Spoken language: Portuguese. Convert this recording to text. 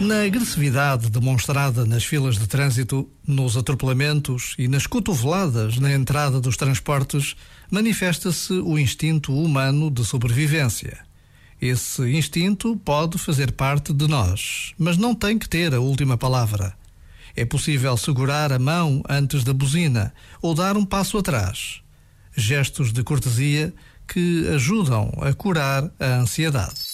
Na agressividade demonstrada nas filas de trânsito, nos atropelamentos e nas cotoveladas na entrada dos transportes, manifesta-se o instinto humano de sobrevivência. Esse instinto pode fazer parte de nós, mas não tem que ter a última palavra. É possível segurar a mão antes da buzina ou dar um passo atrás. Gestos de cortesia que ajudam a curar a ansiedade.